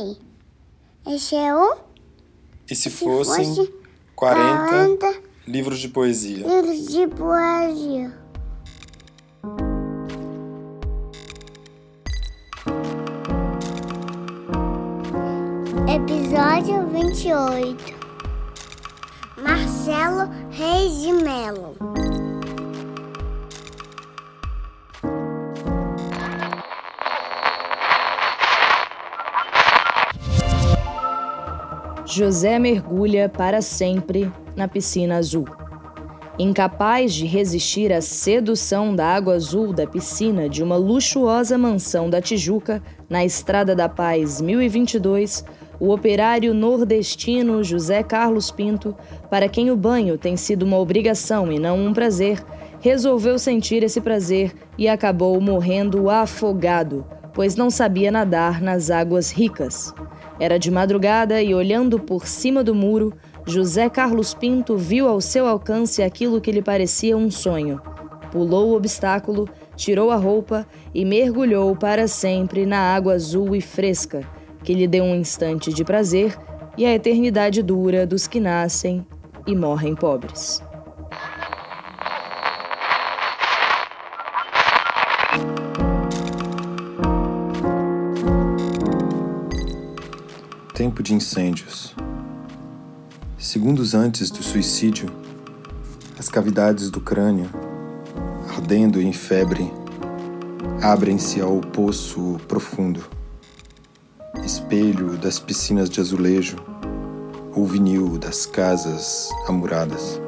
sei. Esse é o E se se fossem fosse 40 40 livros de poesia? livros de poesia. Episódio 28 Marcelo Reis de Melo José mergulha para sempre na piscina azul. Incapaz de resistir à sedução da água azul da piscina de uma luxuosa mansão da Tijuca, na Estrada da Paz 1022, o operário nordestino José Carlos Pinto, para quem o banho tem sido uma obrigação e não um prazer, resolveu sentir esse prazer e acabou morrendo afogado, pois não sabia nadar nas águas ricas. Era de madrugada e, olhando por cima do muro, José Carlos Pinto viu ao seu alcance aquilo que lhe parecia um sonho. Pulou o obstáculo, tirou a roupa e mergulhou para sempre na água azul e fresca, que lhe deu um instante de prazer e a eternidade dura dos que nascem e morrem pobres. De incêndios. Segundos antes do suicídio, as cavidades do crânio, ardendo em febre, abrem-se ao poço profundo, espelho das piscinas de azulejo ou vinil das casas amuradas.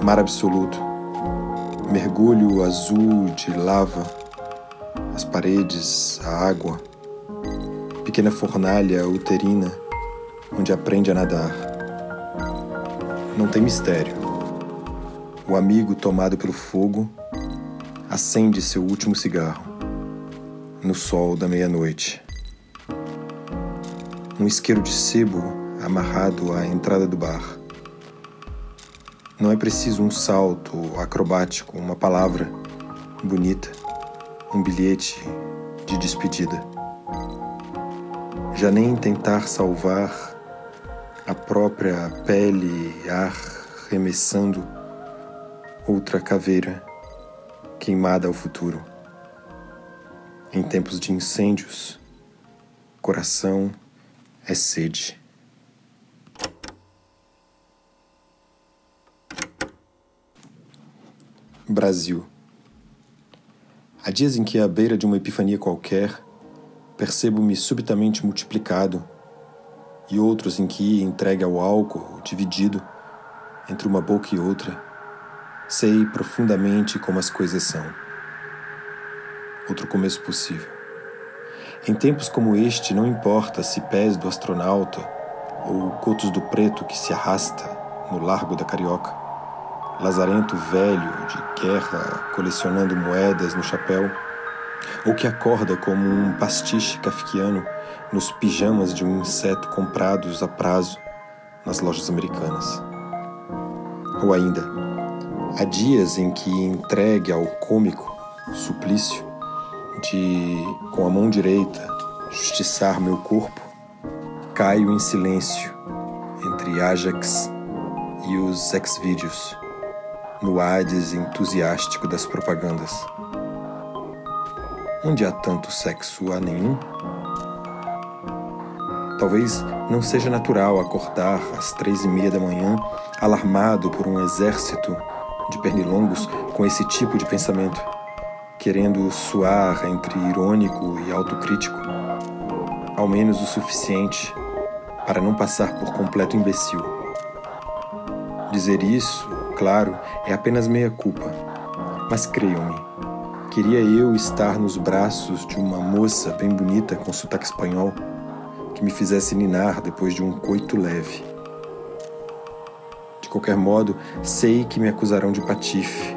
Mar absoluto, mergulho azul de lava, as paredes, a água pequena fornalha uterina onde aprende a nadar. Não tem mistério. O amigo tomado pelo fogo acende seu último cigarro no sol da meia-noite. Um isqueiro de sebo amarrado à entrada do bar. Não é preciso um salto acrobático, uma palavra bonita, um bilhete de despedida já nem tentar salvar a própria pele arremessando outra caveira queimada ao futuro. Em tempos de incêndios, coração é sede. Brasil. Há dias em que, à beira de uma epifania qualquer, percebo-me subitamente multiplicado, e outros em que, entregue ao álcool, dividido entre uma boca e outra, sei profundamente como as coisas são. Outro começo possível. Em tempos como este, não importa se pés do astronauta ou cotos do preto que se arrasta no largo da Carioca, lazarento velho de guerra colecionando moedas no chapéu, ou que acorda como um pastiche kafkiano nos pijamas de um inseto comprados a prazo nas lojas americanas. Ou ainda, há dias em que entregue ao cômico suplício de, com a mão direita, justiçar meu corpo, caio em silêncio entre Ajax e os ex-vídeos, no Hades entusiástico das propagandas. Onde há tanto sexo, há nenhum? Talvez não seja natural acordar às três e meia da manhã, alarmado por um exército de pernilongos com esse tipo de pensamento, querendo suar entre irônico e autocrítico, ao menos o suficiente para não passar por completo imbecil. Dizer isso, claro, é apenas meia culpa, mas creiam-me, Queria eu estar nos braços de uma moça bem bonita com sotaque espanhol que me fizesse ninar depois de um coito leve. De qualquer modo, sei que me acusarão de patife,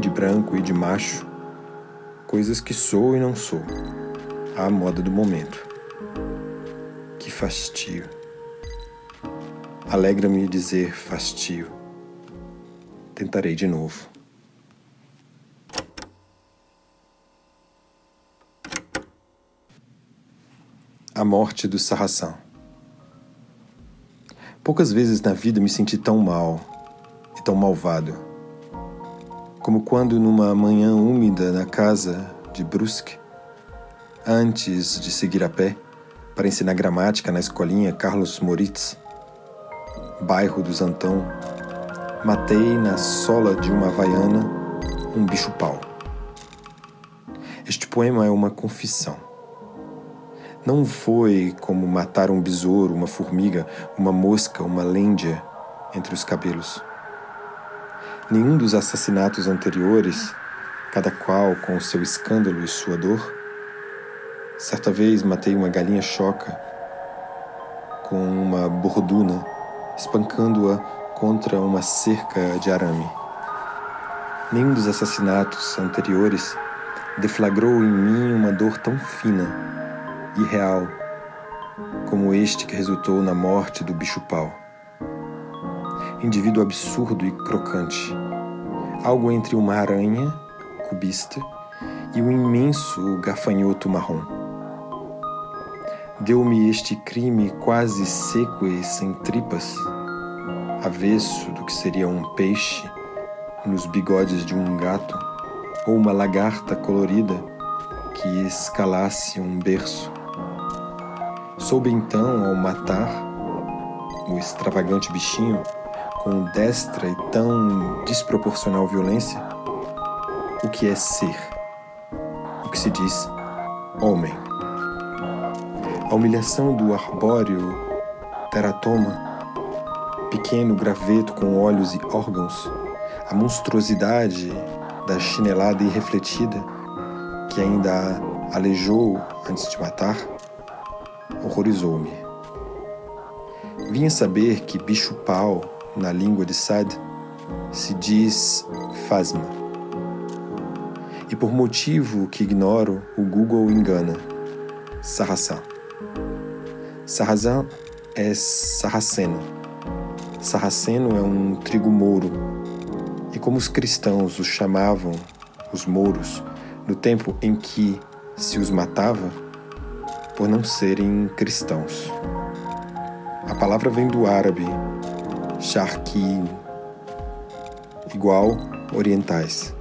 de branco e de macho, coisas que sou e não sou, à moda do momento. Que fastio. Alegra-me dizer fastio. Tentarei de novo. A morte do Sarração. Poucas vezes na vida me senti tão mal e tão malvado, como quando numa manhã úmida na casa de Brusque, antes de seguir a pé para ensinar gramática na escolinha Carlos Moritz, bairro dos Antão, matei na sola de uma havaiana um bicho-pau. Este poema é uma confissão não foi como matar um besouro, uma formiga, uma mosca, uma lêndia entre os cabelos. Nenhum dos assassinatos anteriores, cada qual com o seu escândalo e sua dor. Certa vez matei uma galinha choca com uma borduna, espancando-a contra uma cerca de arame. Nenhum dos assassinatos anteriores deflagrou em mim uma dor tão fina e real, como este que resultou na morte do bicho-pau. Indivíduo absurdo e crocante, algo entre uma aranha cubista e um imenso gafanhoto marrom. Deu-me este crime quase seco e sem tripas, avesso do que seria um peixe nos bigodes de um gato ou uma lagarta colorida que escalasse um berço. Soube então, ao matar o extravagante bichinho com destra e tão desproporcional violência, o que é ser, o que se diz homem. A humilhação do arbóreo teratoma, pequeno graveto com olhos e órgãos, a monstruosidade da chinelada irrefletida que ainda alejou antes de matar, horrorizou-me. Vinha saber que bicho-pau, na língua de Sad, se diz fasma. E por motivo que ignoro, o Google engana. Sarraçã. Sarrazã é sarraceno. Sarraceno é um trigo mouro. E como os cristãos os chamavam, os mouros, no tempo em que se os matava, por não serem cristãos. A palavra vem do árabe sharqi, igual orientais.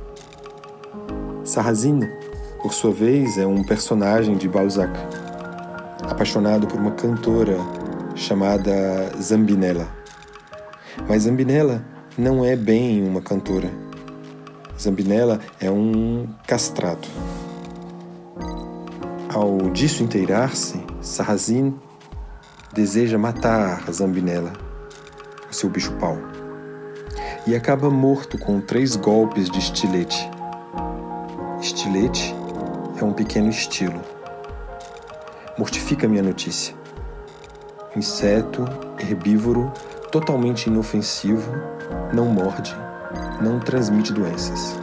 Sarrazin, por sua vez, é um personagem de Balzac, apaixonado por uma cantora chamada Zambinella. Mas Zambinella não é bem uma cantora. Zambinella é um castrado. Ao disso inteirar-se, Sarrazin deseja matar Zambinella, o seu bicho-pau, e acaba morto com três golpes de estilete. Estilete é um pequeno estilo. Mortifica minha notícia. Inseto, herbívoro, totalmente inofensivo, não morde, não transmite doenças.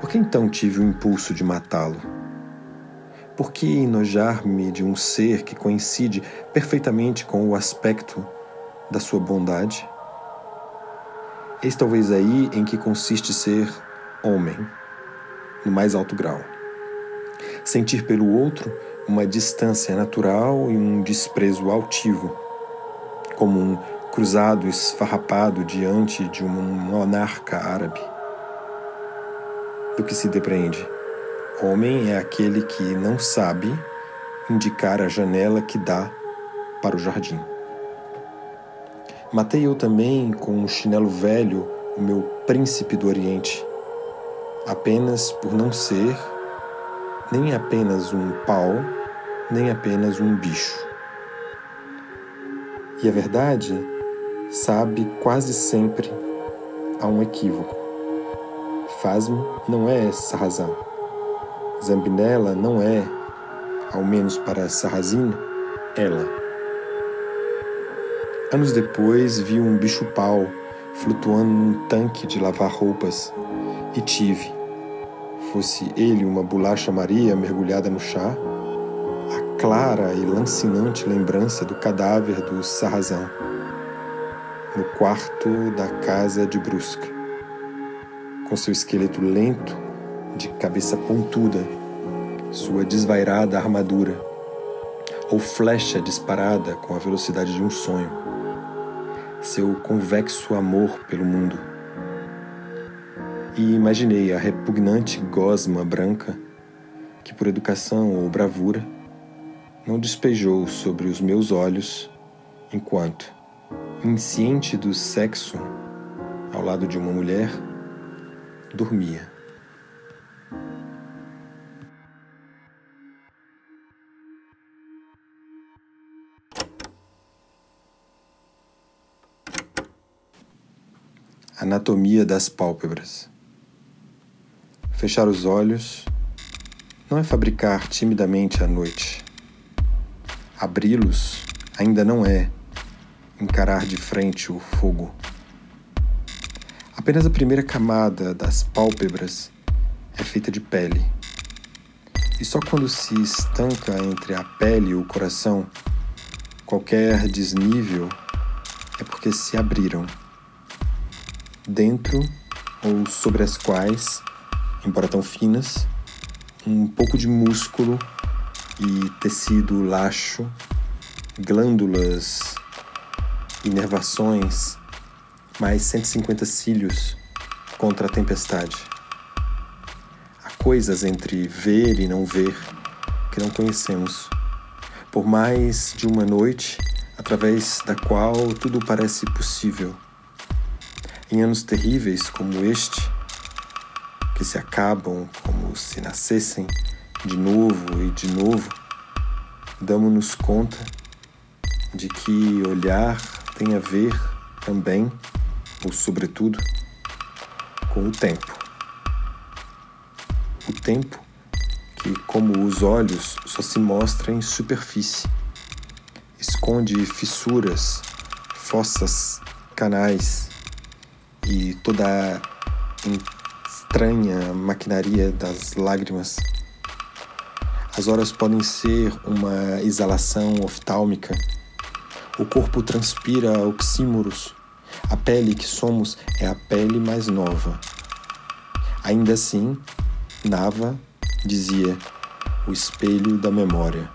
Por que então tive o impulso de matá-lo? Por que enojar-me de um ser que coincide perfeitamente com o aspecto da sua bondade? Eis talvez aí em que consiste ser homem, no mais alto grau. Sentir pelo outro uma distância natural e um desprezo altivo, como um cruzado esfarrapado diante de um monarca árabe. Do que se depreende Homem é aquele que não sabe indicar a janela que dá para o jardim. Matei eu também com um chinelo velho o meu príncipe do Oriente, apenas por não ser nem apenas um pau, nem apenas um bicho. E a verdade sabe quase sempre a um equívoco. Faz-me não é essa razão Zambinella não é, ao menos para Sarrazin, ela. Anos depois vi um bicho-pau flutuando num tanque de lavar roupas e tive, fosse ele uma bolacha Maria mergulhada no chá, a clara e lancinante lembrança do cadáver do Sarrazin no quarto da casa de Brusque, com seu esqueleto lento de cabeça pontuda, sua desvairada armadura, ou flecha disparada com a velocidade de um sonho, seu convexo amor pelo mundo. E imaginei a repugnante gosma branca que, por educação ou bravura, não despejou sobre os meus olhos enquanto, insciente do sexo ao lado de uma mulher, dormia. Anatomia das pálpebras. Fechar os olhos não é fabricar timidamente à noite. Abri-los ainda não é encarar de frente o fogo. Apenas a primeira camada das pálpebras é feita de pele. E só quando se estanca entre a pele e o coração, qualquer desnível é porque se abriram dentro ou sobre as quais, embora tão finas, um pouco de músculo e tecido laxo, glândulas, inervações, mais 150 cílios contra a tempestade. Há coisas entre ver e não ver que não conhecemos. Por mais de uma noite, através da qual tudo parece possível em anos terríveis como este, que se acabam como se nascessem de novo e de novo, damos-nos conta de que olhar tem a ver também, ou sobretudo, com o tempo. O tempo que, como os olhos, só se mostra em superfície, esconde fissuras, fossas, canais, e toda a estranha maquinaria das lágrimas. As horas podem ser uma exalação oftálmica. O corpo transpira oxímoros. A pele que somos é a pele mais nova. Ainda assim, Nava dizia o espelho da memória.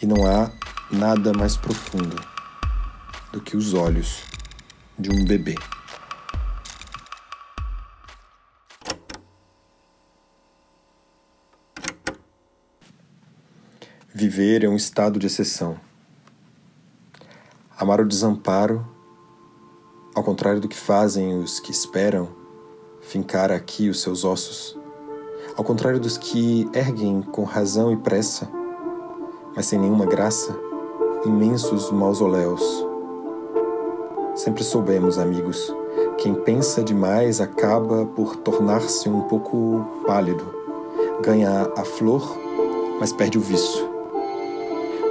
E não há nada mais profundo do que os olhos de um bebê. Viver é um estado de exceção. Amar o desamparo, ao contrário do que fazem os que esperam fincar aqui os seus ossos, ao contrário dos que erguem com razão e pressa, mas sem nenhuma graça, imensos mausoléus Sempre soubemos, amigos, quem pensa demais acaba por tornar-se um pouco pálido, ganha a flor, mas perde o viço.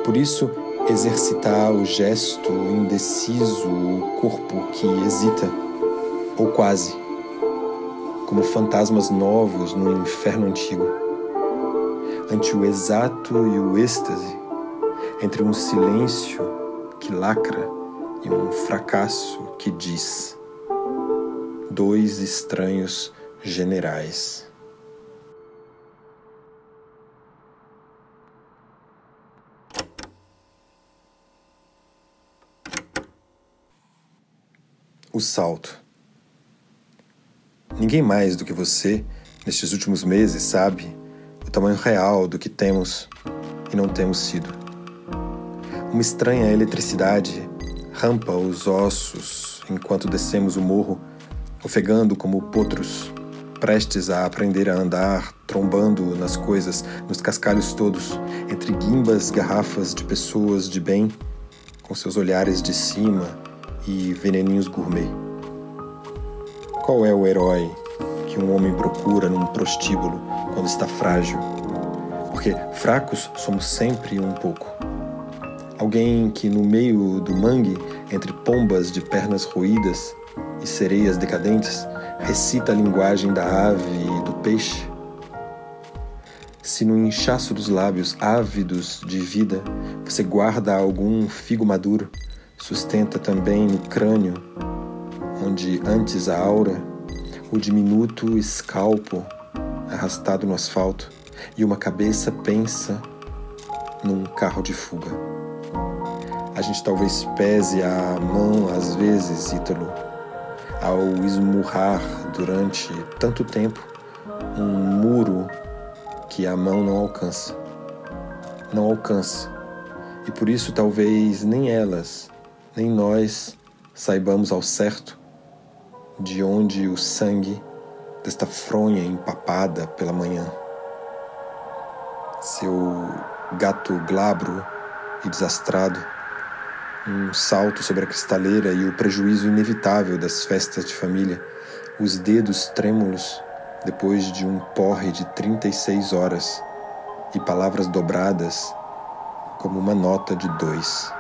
Por isso, exercitar o gesto indeciso, o corpo que hesita, ou quase, como fantasmas novos no inferno antigo, ante o exato e o êxtase, entre um silêncio que lacra e um fracasso que diz: dois estranhos generais. O salto. Ninguém mais do que você, nestes últimos meses, sabe o tamanho real do que temos e não temos sido. Uma estranha eletricidade rampa os ossos enquanto descemos o morro, ofegando como potros, prestes a aprender a andar, trombando nas coisas, nos cascalhos todos, entre guimbas, garrafas de pessoas de bem, com seus olhares de cima e veneninhos gourmet. Qual é o herói que um homem procura num prostíbulo quando está frágil? Porque fracos somos sempre um pouco. Alguém que no meio do mangue, entre pombas de pernas roídas e sereias decadentes, recita a linguagem da ave e do peixe? Se no inchaço dos lábios ávidos de vida você guarda algum figo maduro, sustenta também no crânio, onde antes a aura, o diminuto escalpo arrastado no asfalto, e uma cabeça pensa num carro de fuga. A gente talvez pese a mão às vezes, Ítalo, ao esmurrar durante tanto tempo um muro que a mão não alcança. Não alcança. E por isso talvez nem elas, nem nós saibamos ao certo de onde o sangue desta fronha empapada pela manhã. Seu gato glabro e desastrado, um salto sobre a cristaleira e o prejuízo inevitável das festas de família, os dedos trêmulos depois de um porre de 36 horas e palavras dobradas como uma nota de dois.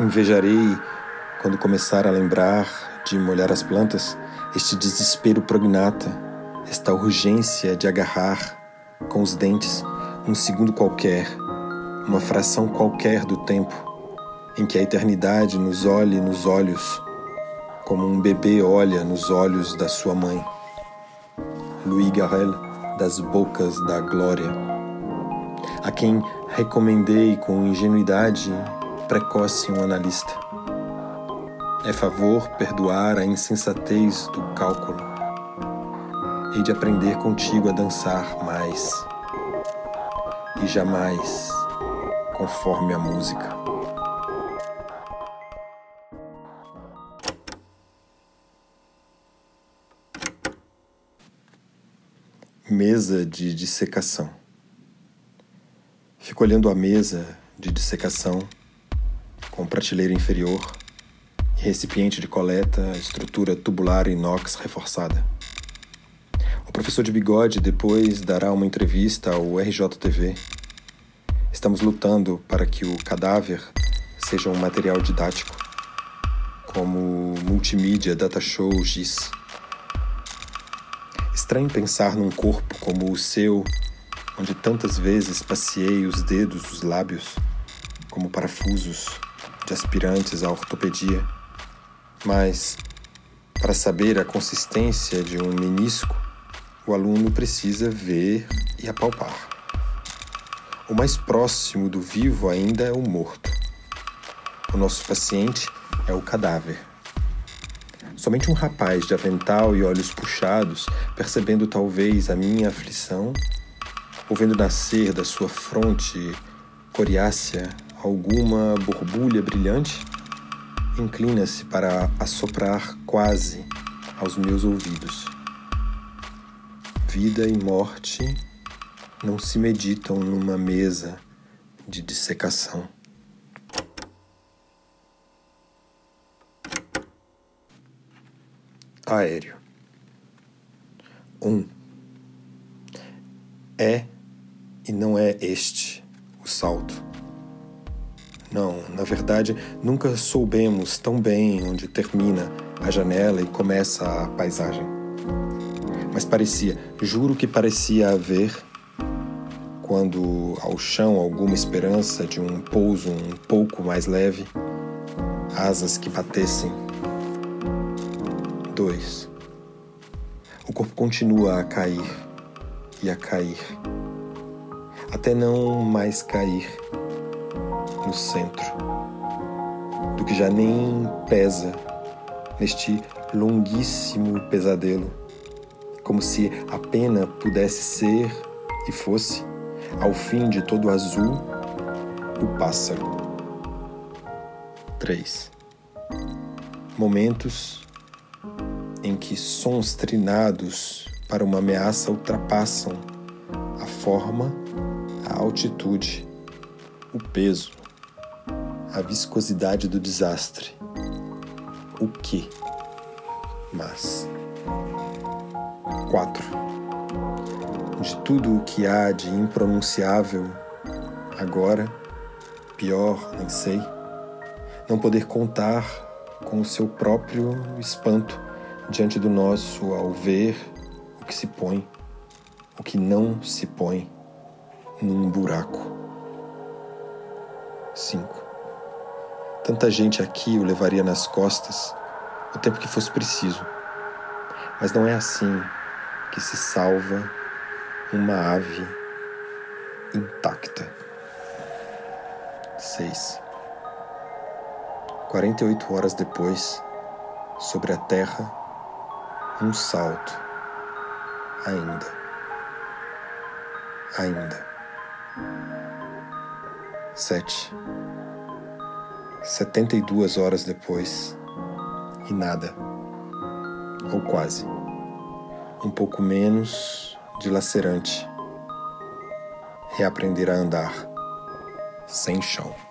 Invejarei quando começar a lembrar de molhar as plantas. Este desespero prognata, esta urgência de agarrar com os dentes um segundo qualquer, uma fração qualquer do tempo em que a eternidade nos olhe nos olhos, como um bebê olha nos olhos da sua mãe. Louis Garrel, das Bocas da Glória, a quem recomendei com ingenuidade precoce um analista. É favor perdoar a insensatez do cálculo. Hei de aprender contigo a dançar mais e jamais conforme a música. Mesa de dissecação. Fico olhando a mesa de dissecação com prateleira inferior e recipiente de coleta, estrutura tubular inox reforçada. O professor de bigode depois dará uma entrevista ao RJTV. Estamos lutando para que o cadáver seja um material didático, como multimídia data show GIS. Estranho pensar num corpo como o seu, onde tantas vezes passeei os dedos os lábios, como parafusos de aspirantes à ortopedia. Mas, para saber a consistência de um menisco, o aluno precisa ver e apalpar. O mais próximo do vivo ainda é o morto. O nosso paciente é o cadáver. Somente um rapaz de avental e olhos puxados, percebendo talvez a minha aflição, ou vendo nascer da sua fronte coriácea alguma borbulha brilhante, inclina-se para assoprar quase aos meus ouvidos. Vida e morte não se meditam numa mesa de dissecação. Aéreo. 1. Um. É e não é este o salto. Não, na verdade, nunca soubemos tão bem onde termina a janela e começa a paisagem. Mas parecia, juro que parecia haver, quando ao chão alguma esperança de um pouso um pouco mais leve, asas que batessem. 2. O corpo continua a cair e a cair, até não mais cair no centro, do que já nem pesa neste longuíssimo pesadelo, como se a pena pudesse ser e fosse, ao fim de todo azul, o pássaro. 3. Momentos em que sons trinados para uma ameaça ultrapassam a forma, a altitude, o peso, a viscosidade do desastre. O que? Mas. 4. De tudo o que há de impronunciável, agora, pior, nem sei, não poder contar com o seu próprio espanto diante do nosso ao ver o que se põe, o que não se põe num buraco. 5. Tanta gente aqui o levaria nas costas o tempo que fosse preciso. Mas não é assim que se salva uma ave intacta. Seis. Quarenta e oito horas depois, sobre a terra, um salto. Ainda. Ainda. Sete. Setenta e duas horas depois, e nada. Ou quase. Um pouco menos dilacerante. Reaprender a andar sem chão.